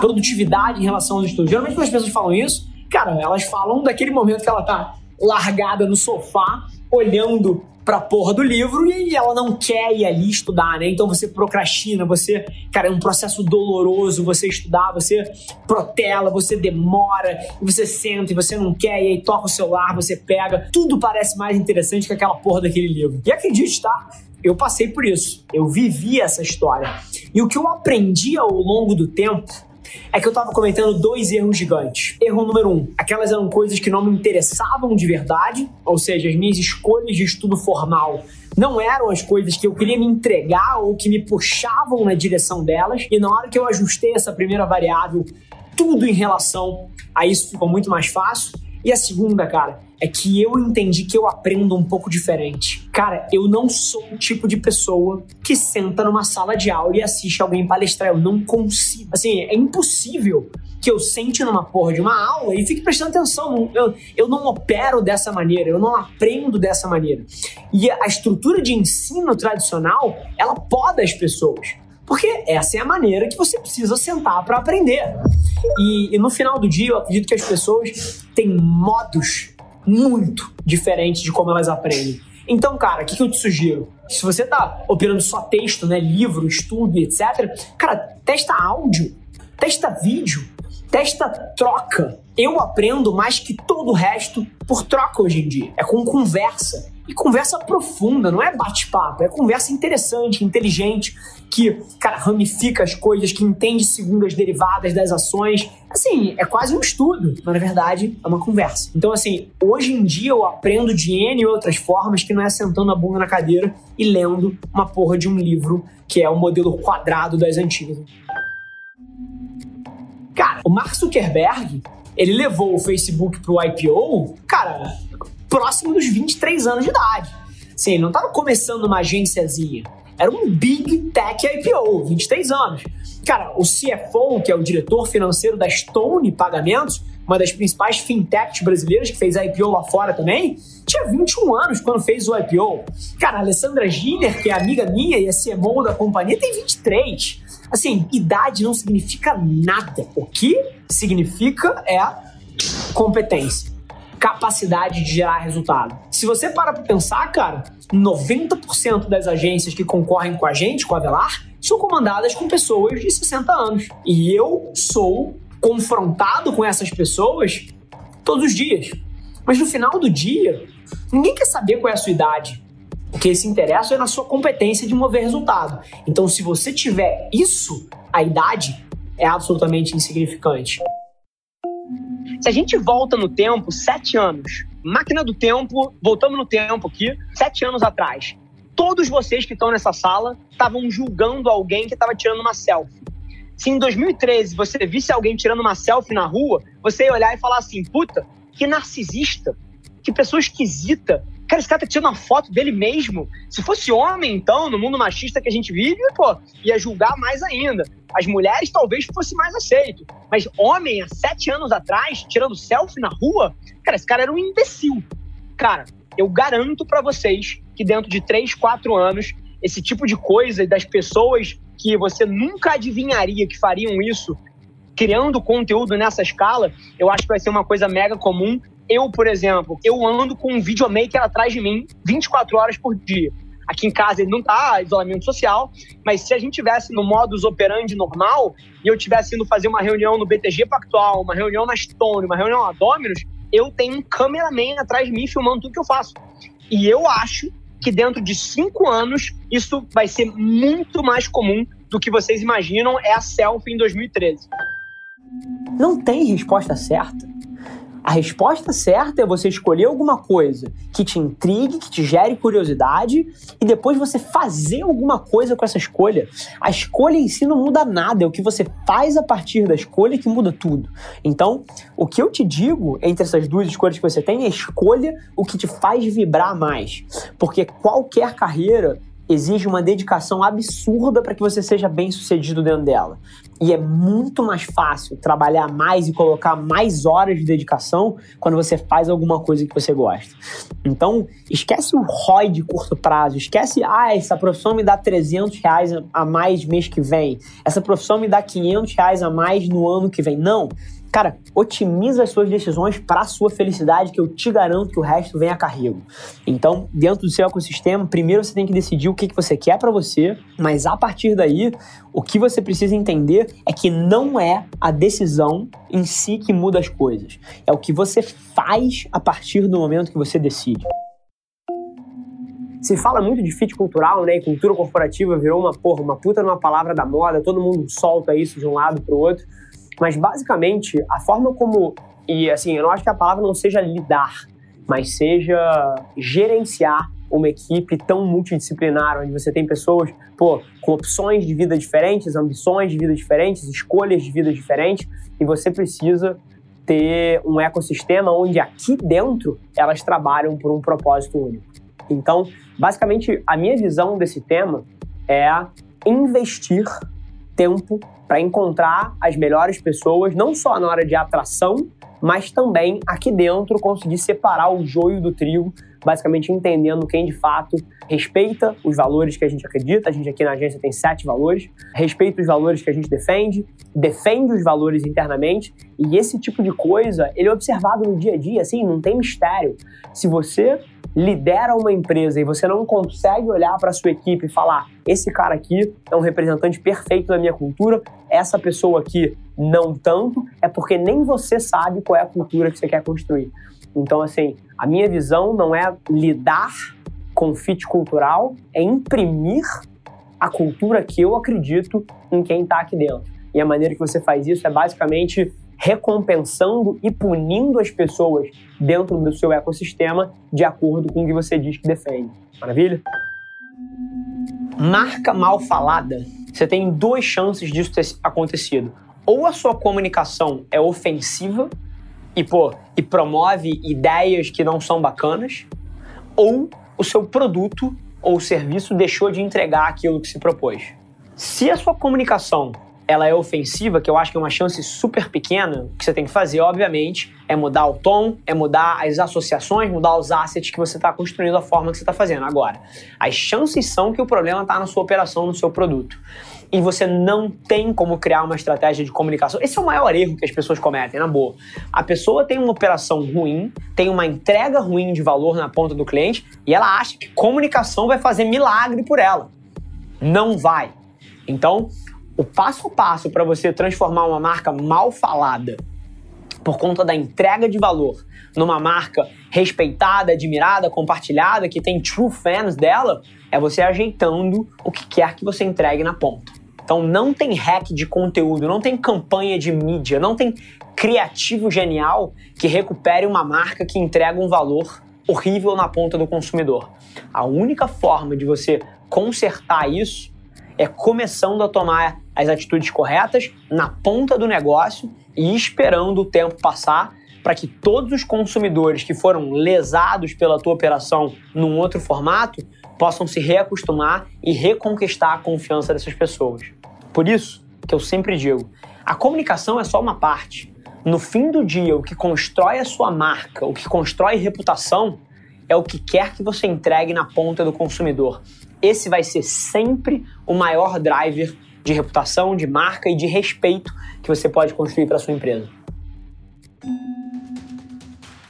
produtividade em relação aos estudos. Geralmente quando as pessoas falam isso, cara, elas falam daquele momento que ela tá largada no sofá, olhando pra porra do livro e ela não quer ir ali estudar, né? Então você procrastina, você, cara, é um processo doloroso você estudar, você protela, você demora, você senta e você não quer, e aí toca o celular, você pega. Tudo parece mais interessante que aquela porra daquele livro. E acredite, tá? Eu passei por isso. Eu vivi essa história. E o que eu aprendi ao longo do tempo é que eu tava cometendo dois erros gigantes. Erro número um: aquelas eram coisas que não me interessavam de verdade, ou seja, as minhas escolhas de estudo formal não eram as coisas que eu queria me entregar ou que me puxavam na direção delas. E na hora que eu ajustei essa primeira variável, tudo em relação a isso ficou muito mais fácil. E a segunda, cara, é que eu entendi que eu aprendo um pouco diferente. Cara, eu não sou o tipo de pessoa que senta numa sala de aula e assiste alguém palestrar. Eu não consigo. Assim, é impossível que eu sente numa porra de uma aula e fique prestando atenção. Eu, eu não opero dessa maneira, eu não aprendo dessa maneira. E a estrutura de ensino tradicional, ela poda as pessoas. Porque essa é a maneira que você precisa sentar para aprender. E, e no final do dia, eu acredito que as pessoas têm modos muito diferentes de como elas aprendem. Então, cara, o que, que, eu te sugiro? Se você tá operando só texto, né, livro, estudo, etc., cara, testa áudio, testa vídeo, testa troca. Eu aprendo mais que todo o resto por troca hoje em dia. É com conversa. E conversa profunda, não é bate-papo, é conversa interessante, inteligente, que, cara, ramifica as coisas, que entende segundo as derivadas das ações. Assim, é quase um estudo, mas na verdade é uma conversa. Então, assim, hoje em dia eu aprendo de N e outras formas que não é sentando a bunda na cadeira e lendo uma porra de um livro que é o modelo quadrado das antigas. O Mark Zuckerberg, ele levou o Facebook pro IPO, cara, próximo dos 23 anos de idade. Sim, ele não estava começando uma agênciazinha. Era um Big Tech IPO, 23 anos. Cara, o CFO, que é o diretor financeiro da Stone Pagamentos, uma das principais fintechs brasileiras que fez a IPO lá fora também, tinha 21 anos quando fez o IPO. Cara, a Alessandra Giner, que é amiga minha e é CMO da companhia, tem 23. Assim, idade não significa nada. O que significa é competência capacidade de gerar resultado. Se você para pra pensar, cara, 90% das agências que concorrem com a gente, com a Velar, são comandadas com pessoas de 60 anos. E eu sou confrontado com essas pessoas todos os dias. Mas no final do dia, ninguém quer saber qual é a sua idade. O que se interessa é na sua competência de mover resultado. Então, se você tiver isso, a idade é absolutamente insignificante. Se a gente volta no tempo, sete anos, máquina do tempo, voltamos no tempo aqui, sete anos atrás. Todos vocês que estão nessa sala estavam julgando alguém que estava tirando uma selfie. Se em 2013 você visse alguém tirando uma selfie na rua, você ia olhar e falar assim: puta, que narcisista, que pessoa esquisita, Cara, esse cara tá tirando uma foto dele mesmo. Se fosse homem, então, no mundo machista que a gente vive, pô, ia julgar mais ainda. As mulheres talvez fosse mais aceito. Mas homem, há sete anos atrás, tirando selfie na rua, cara, esse cara era um imbecil. Cara, eu garanto para vocês que dentro de três, quatro anos, esse tipo de coisa das pessoas que você nunca adivinharia que fariam isso, criando conteúdo nessa escala, eu acho que vai ser uma coisa mega comum eu, por exemplo, eu ando com um videomaker atrás de mim 24 horas por dia. Aqui em casa ele não tá isolamento social, mas se a gente tivesse no modus operandi normal e eu tivesse indo fazer uma reunião no BTG Pactual, uma reunião na Stone, uma reunião na Dominus, eu tenho um cameraman atrás de mim filmando tudo que eu faço. E eu acho que dentro de cinco anos isso vai ser muito mais comum do que vocês imaginam é a selfie em 2013. Não tem resposta certa. A resposta certa é você escolher alguma coisa que te intrigue, que te gere curiosidade e depois você fazer alguma coisa com essa escolha. A escolha em si não muda nada, é o que você faz a partir da escolha que muda tudo. Então, o que eu te digo entre essas duas escolhas que você tem é escolha o que te faz vibrar mais. Porque qualquer carreira exige uma dedicação absurda para que você seja bem sucedido dentro dela. E é muito mais fácil trabalhar mais e colocar mais horas de dedicação quando você faz alguma coisa que você gosta. Então, esquece o ROI de curto prazo, esquece, ah, essa profissão me dá 300 reais a mais mês que vem, essa profissão me dá 500 reais a mais no ano que vem. Não. Cara, otimiza as suas decisões para a sua felicidade, que eu te garanto que o resto vem a carrego. Então, dentro do seu ecossistema, primeiro você tem que decidir o que, que você quer para você, mas a partir daí, o que você precisa entender é que não é a decisão em si que muda as coisas. É o que você faz a partir do momento que você decide. Se fala muito de fit cultural, né? E cultura corporativa virou uma porra, uma puta numa palavra da moda, todo mundo solta isso de um lado pro outro. Mas basicamente, a forma como. E assim, eu não acho que a palavra não seja lidar, mas seja gerenciar uma equipe tão multidisciplinar, onde você tem pessoas, pô, com opções de vida diferentes, ambições de vida diferentes, escolhas de vida diferentes, e você precisa ter um ecossistema onde aqui dentro elas trabalham por um propósito único. Então, basicamente, a minha visão desse tema é investir tempo para encontrar as melhores pessoas, não só na hora de atração, mas também aqui dentro conseguir separar o joio do trigo, basicamente entendendo quem de fato respeita os valores que a gente acredita. A gente aqui na agência tem sete valores, respeita os valores que a gente defende, defende os valores internamente, e esse tipo de coisa ele é observado no dia a dia, assim, não tem mistério. Se você lidera uma empresa e você não consegue olhar para sua equipe e falar: esse cara aqui é um representante perfeito da minha cultura, essa pessoa aqui não tanto, é porque nem você sabe qual é a cultura que você quer construir. Então, assim, a minha visão não é lidar com fit cultural, é imprimir a cultura que eu acredito em quem está aqui dentro. E a maneira que você faz isso é basicamente recompensando e punindo as pessoas dentro do seu ecossistema de acordo com o que você diz que defende. Maravilha? Marca mal falada. Você tem duas chances disso ter acontecido. Ou a sua comunicação é ofensiva e, pô, e promove ideias que não são bacanas, ou o seu produto ou serviço deixou de entregar aquilo que se propôs. Se a sua comunicação ela é ofensiva, que eu acho que é uma chance super pequena, o que você tem que fazer, obviamente, é mudar o tom, é mudar as associações, mudar os assets que você está construindo, a forma que você está fazendo. Agora, as chances são que o problema está na sua operação, no seu produto. E você não tem como criar uma estratégia de comunicação. Esse é o maior erro que as pessoas cometem, na boa. A pessoa tem uma operação ruim, tem uma entrega ruim de valor na ponta do cliente e ela acha que comunicação vai fazer milagre por ela. Não vai. Então, o passo a passo para você transformar uma marca mal falada por conta da entrega de valor numa marca respeitada, admirada, compartilhada, que tem true fans dela, é você ajeitando o que quer que você entregue na ponta. Então não tem hack de conteúdo, não tem campanha de mídia, não tem criativo genial que recupere uma marca que entrega um valor horrível na ponta do consumidor. A única forma de você consertar isso é começando a tomar as atitudes corretas na ponta do negócio e esperando o tempo passar para que todos os consumidores que foram lesados pela tua operação num outro formato possam se reacostumar e reconquistar a confiança dessas pessoas. Por isso que eu sempre digo, a comunicação é só uma parte. No fim do dia, o que constrói a sua marca, o que constrói reputação, é o que quer que você entregue na ponta do consumidor. Esse vai ser sempre o maior driver de reputação, de marca e de respeito que você pode construir para sua empresa.